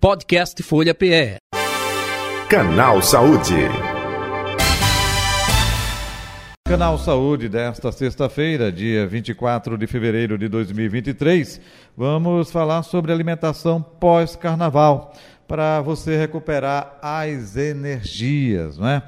Podcast Folha PE. Canal Saúde. Canal Saúde desta sexta-feira, dia 24 de fevereiro de 2023. Vamos falar sobre alimentação pós-carnaval, para você recuperar as energias, não é?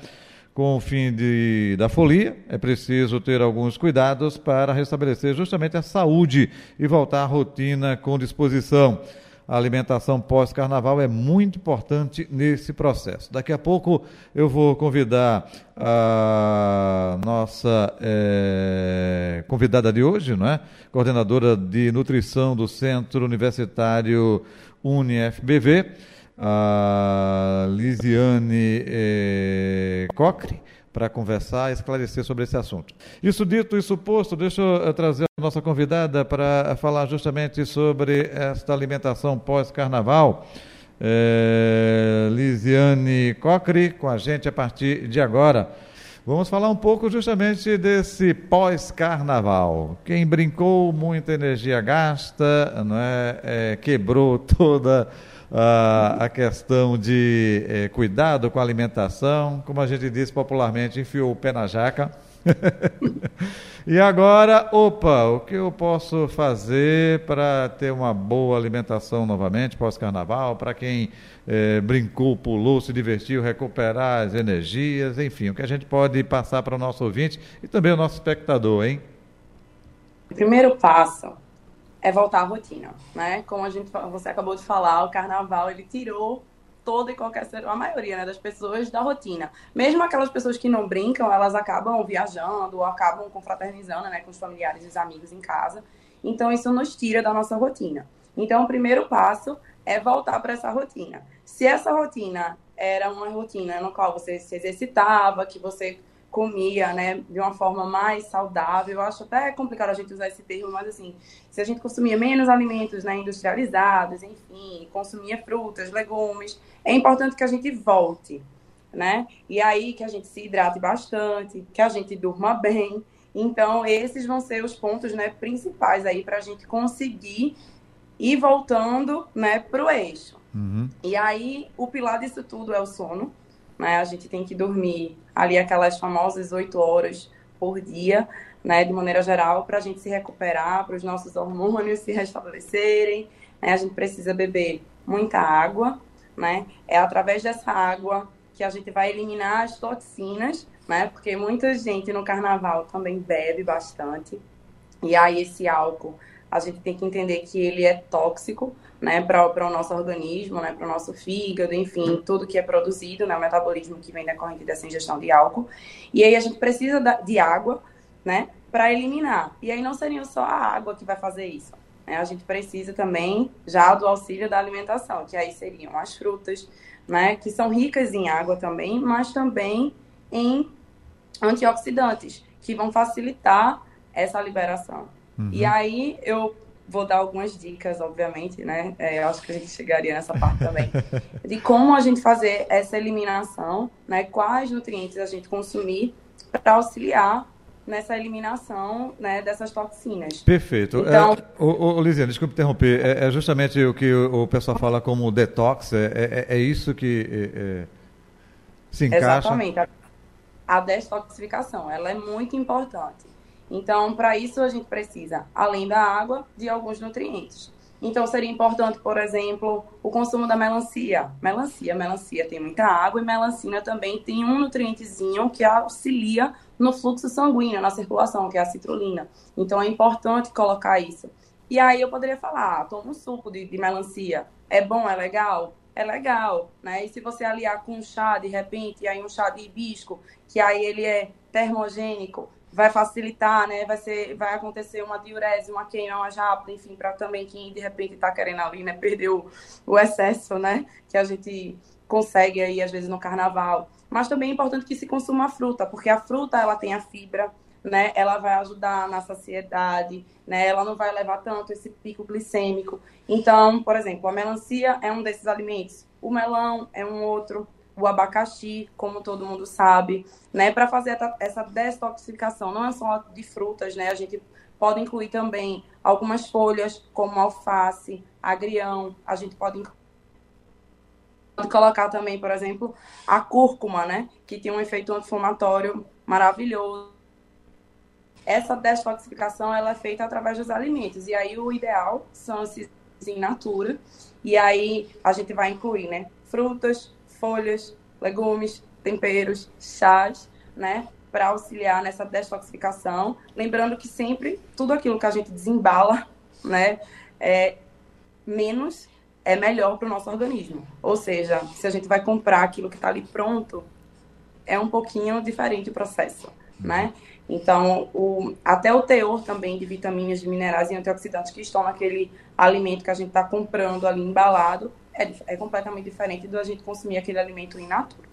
Com o fim de, da folia, é preciso ter alguns cuidados para restabelecer justamente a saúde e voltar à rotina com disposição. A alimentação pós-carnaval é muito importante nesse processo. Daqui a pouco eu vou convidar a nossa é, convidada de hoje, não é? Coordenadora de nutrição do Centro Universitário UniFBV, a Lisiane é, Cocre para conversar e esclarecer sobre esse assunto. Isso dito, isso posto, deixa eu eh, trazer a nossa convidada para falar justamente sobre esta alimentação pós-carnaval. É, Lisiane Cocre, com a gente a partir de agora. Vamos falar um pouco justamente desse pós-carnaval. Quem brincou, muita energia gasta, não é? é quebrou toda a, a questão de é, cuidado com a alimentação, como a gente diz popularmente, enfiou o pé na jaca. e agora, opa, o que eu posso fazer para ter uma boa alimentação novamente pós-carnaval? Para quem é, brincou, pulou, se divertiu, recuperar as energias, enfim, o que a gente pode passar para o nosso ouvinte e também o nosso espectador, hein? Primeiro passo é voltar à rotina, né? Como a gente, você acabou de falar, o carnaval ele tirou toda e qualquer a maioria né, das pessoas da rotina. Mesmo aquelas pessoas que não brincam, elas acabam viajando ou acabam confraternizando, né, com os familiares e os amigos em casa. Então isso nos tira da nossa rotina. Então o primeiro passo é voltar para essa rotina. Se essa rotina era uma rotina no qual você se exercitava, que você comia, né, de uma forma mais saudável. Eu acho até complicado a gente usar esse termo, mas assim, se a gente consumia menos alimentos, né, industrializados, enfim, consumia frutas, legumes, é importante que a gente volte, né? E aí que a gente se hidrate bastante, que a gente durma bem. Então, esses vão ser os pontos, né, principais aí para a gente conseguir ir voltando, né, para o eixo. Uhum. E aí, o pilar disso tudo é o sono né? A gente tem que dormir ali aquelas famosas oito horas por dia, né? De maneira geral, para a gente se recuperar, para os nossos hormônios se restabelecerem. Né? A gente precisa beber muita água, né? É através dessa água que a gente vai eliminar as toxinas, né? Porque muita gente no carnaval também bebe bastante. E aí esse álcool, a gente tem que entender que ele é tóxico, né, para o nosso organismo, né, para o nosso fígado, enfim, tudo que é produzido, né, o metabolismo que vem decorrente dessa ingestão de álcool. E aí a gente precisa de água, né, para eliminar. E aí não seria só a água que vai fazer isso. Né? A gente precisa também já do auxílio da alimentação, que aí seriam as frutas, né, que são ricas em água também, mas também em antioxidantes, que vão facilitar essa liberação. Uhum. E aí eu vou dar algumas dicas, obviamente, né? É, eu acho que a gente chegaria nessa parte também. de como a gente fazer essa eliminação, né? Quais nutrientes a gente consumir para auxiliar nessa eliminação né, dessas toxinas. Perfeito. Então, é, o, o, Lisiane, desculpe interromper, é, é, justamente o que o, o pessoal fala como detox, é, é, é isso que é, é, se encaixa? Exatamente. A, a detoxificação, ela é muito importante. Então, para isso, a gente precisa, além da água, de alguns nutrientes. Então, seria importante, por exemplo, o consumo da melancia. Melancia, melancia tem muita água e melancina também tem um nutrientezinho que auxilia no fluxo sanguíneo, na circulação, que é a citrulina. Então, é importante colocar isso. E aí eu poderia falar, ah, toma um suco de, de melancia. É bom, é legal? É legal, né? E se você aliar com um chá, de repente, aí um chá de hibisco, que aí ele é termogênico, vai facilitar, né? Vai ser, vai acontecer uma diurese, uma queima mais rápida, enfim, para também quem de repente está querendo ali, né, perder o, o, excesso, né, que a gente consegue aí às vezes no carnaval. Mas também é importante que se consuma a fruta, porque a fruta ela tem a fibra, né? Ela vai ajudar na saciedade, né? Ela não vai levar tanto esse pico glicêmico. Então, por exemplo, a melancia é um desses alimentos, o melão é um outro, o abacaxi, como todo mundo sabe, né, para fazer essa detoxificação. Não é só de frutas, né? A gente pode incluir também algumas folhas, como alface, agrião, a gente pode colocar também, por exemplo, a cúrcuma, né? Que tem um efeito anti-inflamatório maravilhoso. Essa detoxificação ela é feita através dos alimentos. E aí o ideal são esses in natura. E aí a gente vai incluir, né? Frutas, folhas, legumes, temperos, chás, né? Para auxiliar nessa detoxificação. Lembrando que sempre tudo aquilo que a gente desembala, né? É menos é melhor para o nosso organismo. Ou seja, se a gente vai comprar aquilo que está ali pronto, é um pouquinho diferente o processo, né? Então, o, até o teor também de vitaminas, de minerais e antioxidantes que estão naquele alimento que a gente está comprando ali embalado é, é completamente diferente do a gente consumir aquele alimento in natura.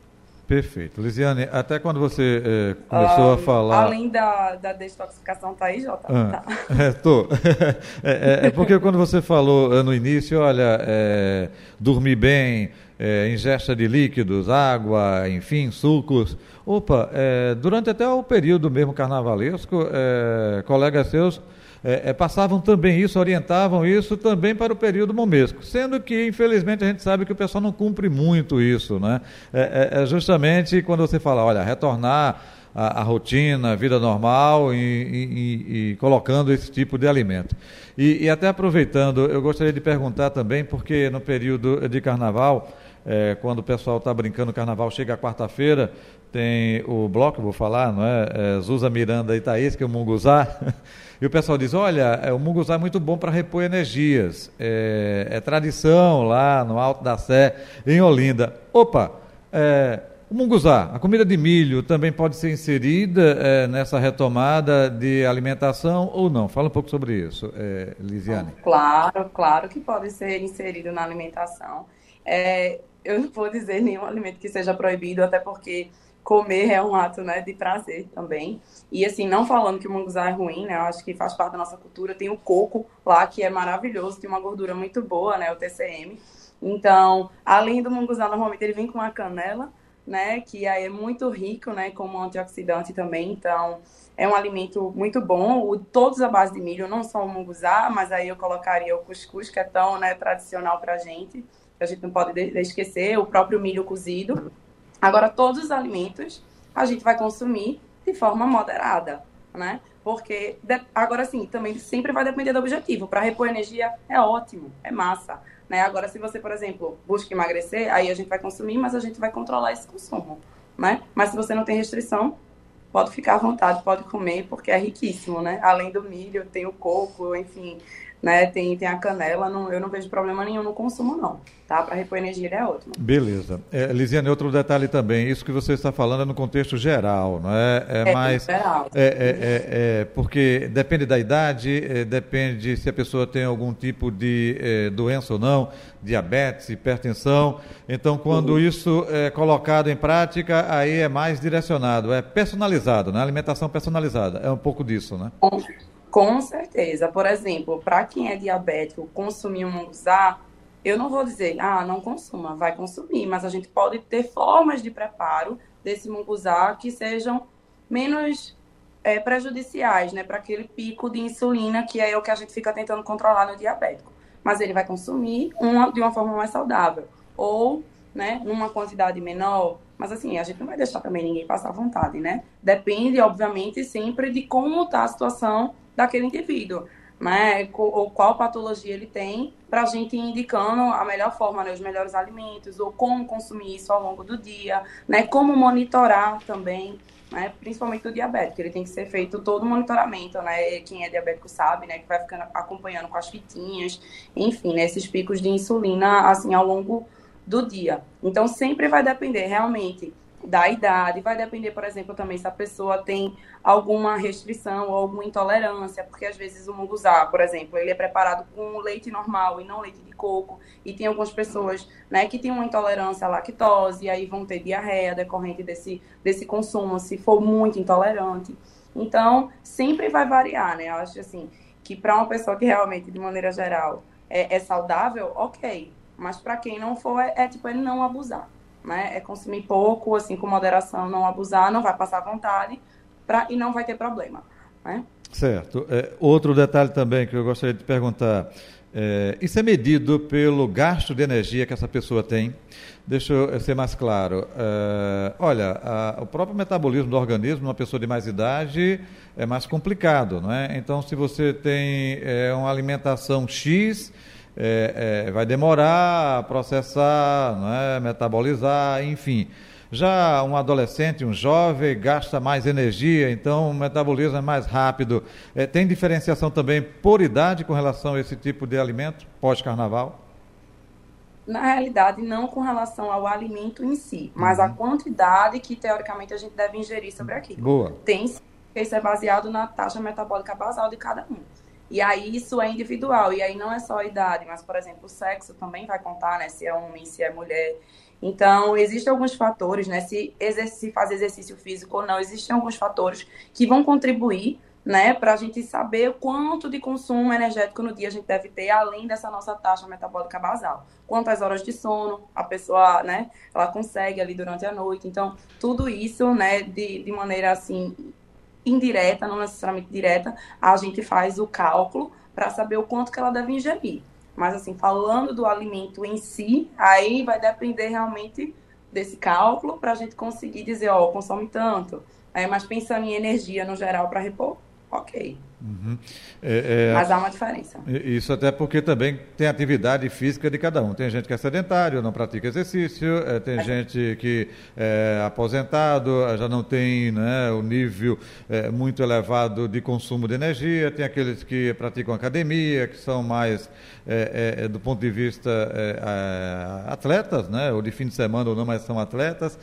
Perfeito. Lisiane, até quando você é, começou a falar. Além da, da detoxificação, tá aí, Jota? Ah, tá. É, tô. é, é, porque quando você falou eh, no início, olha, é, dormir bem, é, ingesta de líquidos, água, enfim, sucos. Opa, é, durante até o período mesmo carnavalesco, é, colegas seus é, é, passavam também isso, orientavam isso também para o período momesco, sendo que, infelizmente, a gente sabe que o pessoal não cumpre muito isso, né? É, é, justamente quando você fala, olha, retornar a rotina, a vida normal e, e, e, colocando esse tipo de alimento. E, e, até aproveitando, eu gostaria de perguntar também, porque no período de carnaval, é, quando o pessoal está brincando, o carnaval chega quarta-feira, tem o bloco, vou falar, não é? é Zuza Miranda e Thaís, que é o Munguzá. E o pessoal diz: olha, é, o munguzá é muito bom para repor energias. É, é, tradição lá no Alto da Sé, em Olinda. Opa, é, o munguzá, a comida de milho, também pode ser inserida é, nessa retomada de alimentação ou não? Fala um pouco sobre isso, é, Lisiane. Claro, claro que pode ser inserido na alimentação. É, eu não vou dizer nenhum alimento que seja proibido, até porque comer é um ato né, de prazer também. E assim, não falando que o munguzá é ruim, né? Eu acho que faz parte da nossa cultura. Tem o coco lá, que é maravilhoso, tem uma gordura muito boa, né? O TCM. Então, além do munguzá, normalmente ele vem com a canela, né? Que aí é muito rico, né? Como antioxidante também. Então, é um alimento muito bom. O, todos à base de milho, não só o munguzá, mas aí eu colocaria o cuscuz, que é tão né, tradicional pra gente. Que a gente não pode esquecer. O próprio milho cozido Agora, todos os alimentos a gente vai consumir de forma moderada, né? Porque, agora sim, também sempre vai depender do objetivo. Para repor energia é ótimo, é massa. Né? Agora, se você, por exemplo, busca emagrecer, aí a gente vai consumir, mas a gente vai controlar esse consumo. Né? Mas se você não tem restrição, pode ficar à vontade, pode comer, porque é riquíssimo, né? Além do milho, tem o coco, enfim, né? Tem, tem a canela, não, eu não vejo problema nenhum no consumo, não. Tá? Para repor energia ele é ótimo. Beleza. É, Lisiane, outro detalhe também, isso que você está falando é no contexto geral, não é? É, é mais. Geral. É, é, é, é, porque depende da idade, é, depende se a pessoa tem algum tipo de é, doença ou não, diabetes, hipertensão. Então, quando uhum. isso é colocado em prática, aí é mais direcionado, é personalizado, né? Alimentação personalizada. É um pouco disso, né? Com, com certeza. Por exemplo, para quem é diabético, consumir um munguzá eu não vou dizer, ah, não consuma, vai consumir, mas a gente pode ter formas de preparo desse munguzá que sejam menos é, prejudiciais, né, para aquele pico de insulina que é o que a gente fica tentando controlar no diabético. Mas ele vai consumir uma, de uma forma mais saudável, ou, né, numa quantidade menor. Mas assim, a gente não vai deixar também ninguém passar vontade, né? Depende, obviamente, sempre de como está a situação daquele indivíduo né, ou qual patologia ele tem, para a gente ir indicando a melhor forma, né, os melhores alimentos, ou como consumir isso ao longo do dia, né, como monitorar também, né, principalmente o diabético, ele tem que ser feito todo o monitoramento, né, quem é diabético sabe, né, que vai ficando acompanhando com as fitinhas, enfim, né, esses picos de insulina, assim, ao longo do dia. Então, sempre vai depender, realmente, da idade, vai depender, por exemplo, também se a pessoa tem alguma restrição ou alguma intolerância, porque às vezes o munguzá, por exemplo, ele é preparado com leite normal e não leite de coco, e tem algumas pessoas, né, que têm uma intolerância à lactose, e aí vão ter diarreia decorrente desse, desse consumo, se for muito intolerante. Então, sempre vai variar, né? Eu acho assim, que para uma pessoa que realmente, de maneira geral, é, é saudável, ok, mas para quem não for, é, é tipo ele não abusar né? É consumir pouco, assim, com moderação, não abusar, não vai passar vontade pra, e não vai ter problema, né? Certo. É, outro detalhe também que eu gostaria de perguntar. É, isso é medido pelo gasto de energia que essa pessoa tem. Deixa eu ser mais claro. É, olha, a, o próprio metabolismo do organismo, numa pessoa de mais idade, é mais complicado, não é? Então, se você tem é, uma alimentação X, é, é, vai demorar a processar, não é? metabolizar, enfim. Já um adolescente, um jovem, gasta mais energia, então o metabolismo é mais rápido. É, tem diferenciação também por idade com relação a esse tipo de alimento pós-carnaval? Na realidade, não com relação ao alimento em si, mas uhum. a quantidade que teoricamente a gente deve ingerir sobre aquilo. Boa. Tem isso é baseado na taxa metabólica basal de cada um. E aí isso é individual, e aí não é só a idade, mas, por exemplo, o sexo também vai contar, né? Se é homem, se é mulher. Então, existem alguns fatores, né? Se, se fazer exercício físico ou não, existem alguns fatores que vão contribuir, né? Para a gente saber quanto de consumo energético no dia a gente deve ter, além dessa nossa taxa metabólica basal. Quantas horas de sono a pessoa, né? Ela consegue ali durante a noite. Então, tudo isso, né? De, de maneira, assim, indireta, não necessariamente direta, a gente faz o cálculo para saber o quanto que ela deve ingerir. Mas, assim, falando do alimento em si, aí vai depender realmente desse cálculo para a gente conseguir dizer, ó, consome tanto. É, mas pensando em energia no geral para repor, ok. Uhum. É, é, Mas há uma diferença. Isso até porque também tem atividade física de cada um. Tem gente que é sedentário, não pratica exercício, é, tem gente que é aposentado, já não tem né, o nível é, muito elevado de consumo de energia, tem aqueles que praticam academia, que são mais, é, do ponto de vista atletas, né, ou de fim de semana ou não, mas são atletas.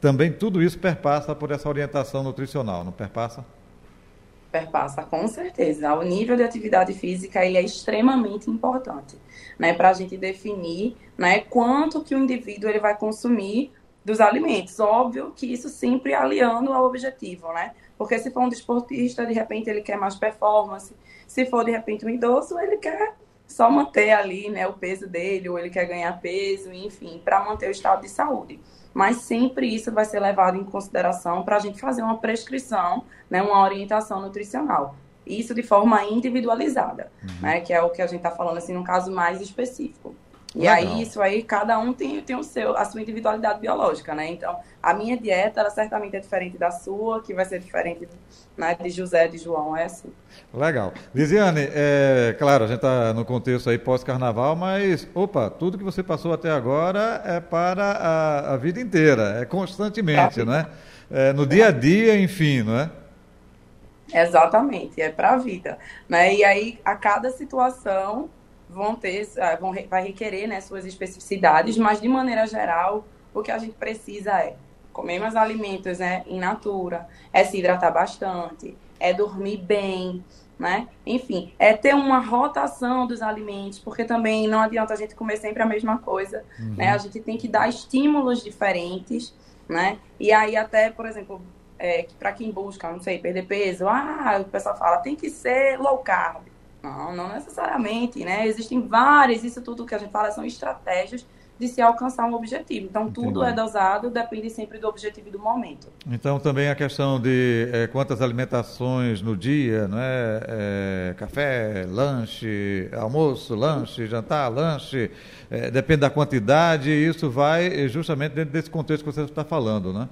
também tudo isso perpassa por essa orientação nutricional, não perpassa? Perpassa com certeza. O nível de atividade física ele é extremamente importante, né, para a gente definir, né, quanto que o indivíduo ele vai consumir dos alimentos. Óbvio que isso sempre aliando ao objetivo, né? Porque se for um desportista, de repente ele quer mais performance. Se for de repente um idoso, ele quer só manter ali, né, o peso dele, ou ele quer ganhar peso, enfim, para manter o estado de saúde mas sempre isso vai ser levado em consideração para a gente fazer uma prescrição, né, uma orientação nutricional. Isso de forma individualizada, uhum. né, que é o que a gente está falando assim, num caso mais específico. E Legal. aí, isso aí, cada um tem, tem o seu, a sua individualidade biológica, né? Então, a minha dieta, ela certamente é diferente da sua, que vai ser diferente né, de José, de João, é assim. Legal. Lisiane, é, claro, a gente está no contexto aí pós-carnaval, mas, opa, tudo que você passou até agora é para a, a vida inteira, é constantemente, né? É, no dia a dia, enfim, não é? Exatamente, é para a vida. Né? E aí, a cada situação, vão ter, ah, vão, vai requerer né, suas especificidades, mas de maneira geral, o que a gente precisa é comer mais alimentos né, in natura, é se hidratar bastante, é dormir bem, né? Enfim, é ter uma rotação dos alimentos, porque também não adianta a gente comer sempre a mesma coisa, uhum. né? A gente tem que dar estímulos diferentes, né? E aí até, por exemplo, é, para quem busca, não sei, perder peso, ah, o pessoal fala, tem que ser low carb. Não, não necessariamente, né? Existem várias, isso tudo que a gente fala são estratégias de se alcançar um objetivo. Então, Entendi. tudo é dosado, depende sempre do objetivo e do momento. Então, também a questão de é, quantas alimentações no dia, não é? é café, lanche, almoço, lanche, jantar, lanche, é, depende da quantidade, e isso vai justamente dentro desse contexto que você está falando, né?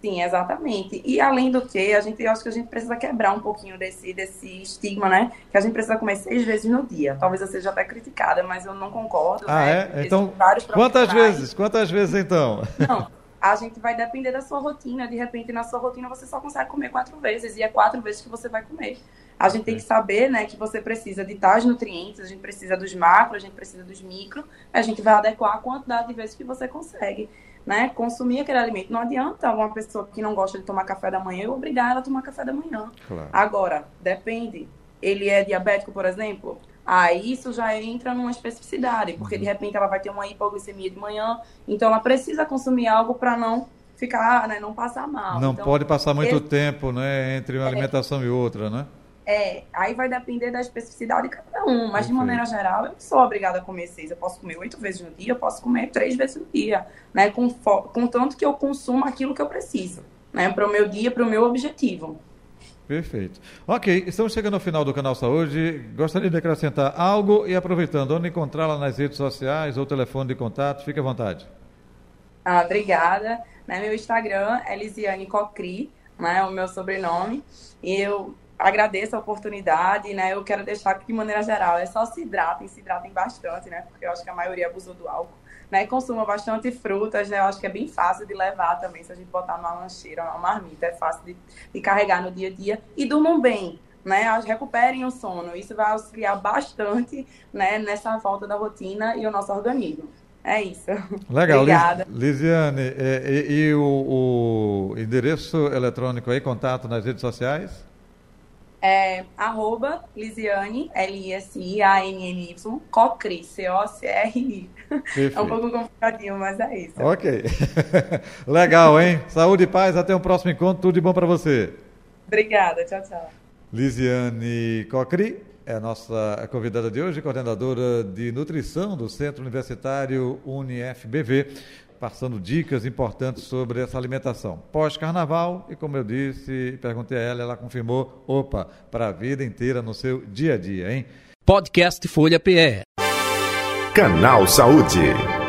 Sim, exatamente. E além do que, a gente, acho que a gente precisa quebrar um pouquinho desse, desse estigma, né? Que a gente precisa comer seis vezes no dia. Talvez eu seja até criticada, mas eu não concordo. Ah, né? é? Então, quantas vezes? Quantas vezes então? Não, a gente vai depender da sua rotina. De repente, na sua rotina, você só consegue comer quatro vezes. E é quatro vezes que você vai comer. A gente tem que saber, né, que você precisa de tais nutrientes, a gente precisa dos macros, a gente precisa dos micro, a gente vai adequar a quantidade de vezes que você consegue né, consumir aquele alimento. Não adianta uma pessoa que não gosta de tomar café da manhã eu obrigar ela a tomar café da manhã. Claro. Agora, depende. Ele é diabético, por exemplo? Aí isso já entra numa especificidade, porque uhum. de repente ela vai ter uma hipoglicemia de manhã, então ela precisa consumir algo para não ficar, né, não passar mal. Não então, pode passar muito tempo, né, entre uma é, alimentação e outra, né? É, aí vai depender da especificidade de cada um, mas de maneira geral, eu não sou obrigada a comer seis. Eu posso comer oito vezes no dia, eu posso comer três vezes no dia, né? Com, com tanto que eu consumo aquilo que eu preciso, né? Para o meu dia, para o meu objetivo. Perfeito. Ok, estamos chegando ao final do Canal Saúde. Gostaria de acrescentar algo e aproveitando, onde encontrá-la nas redes sociais ou telefone de contato, fique à vontade. Ah, obrigada. Né, meu Instagram é Lisiane Cocri, né, o meu sobrenome. E eu agradeço a oportunidade, né? Eu quero deixar que, de maneira geral, é só se hidratem, se hidratem bastante, né? Porque eu acho que a maioria abusou do álcool. Né, e consuma bastante frutas, né? Eu acho que é bem fácil de levar também, se a gente botar numa lancheira, numa marmita, é fácil de, de carregar no dia a dia. E durmam bem, né? Recuperem o sono. Isso vai auxiliar bastante, né? Nessa volta da rotina e o nosso organismo. É isso. Legal. Obrigada. Lisiane, e, e, e o, o, endereço eletrônico aí, contato nas redes sociais? É arroba Lisiane, L-I-S-I-A-N-N-Y, Cocri, C-O-C-R-I. É um pouco complicadinho, mas é isso. Ok. Legal, hein? Saúde e paz, até o próximo encontro, tudo de bom para você. Obrigada, tchau, tchau. Lisiane Cocri é a nossa convidada de hoje, coordenadora de nutrição do Centro Universitário UniFBV, passando dicas importantes sobre essa alimentação pós-carnaval. E como eu disse, perguntei a ela, ela confirmou: opa, para a vida inteira no seu dia a dia, hein? Podcast Folha PE. Canal Saúde.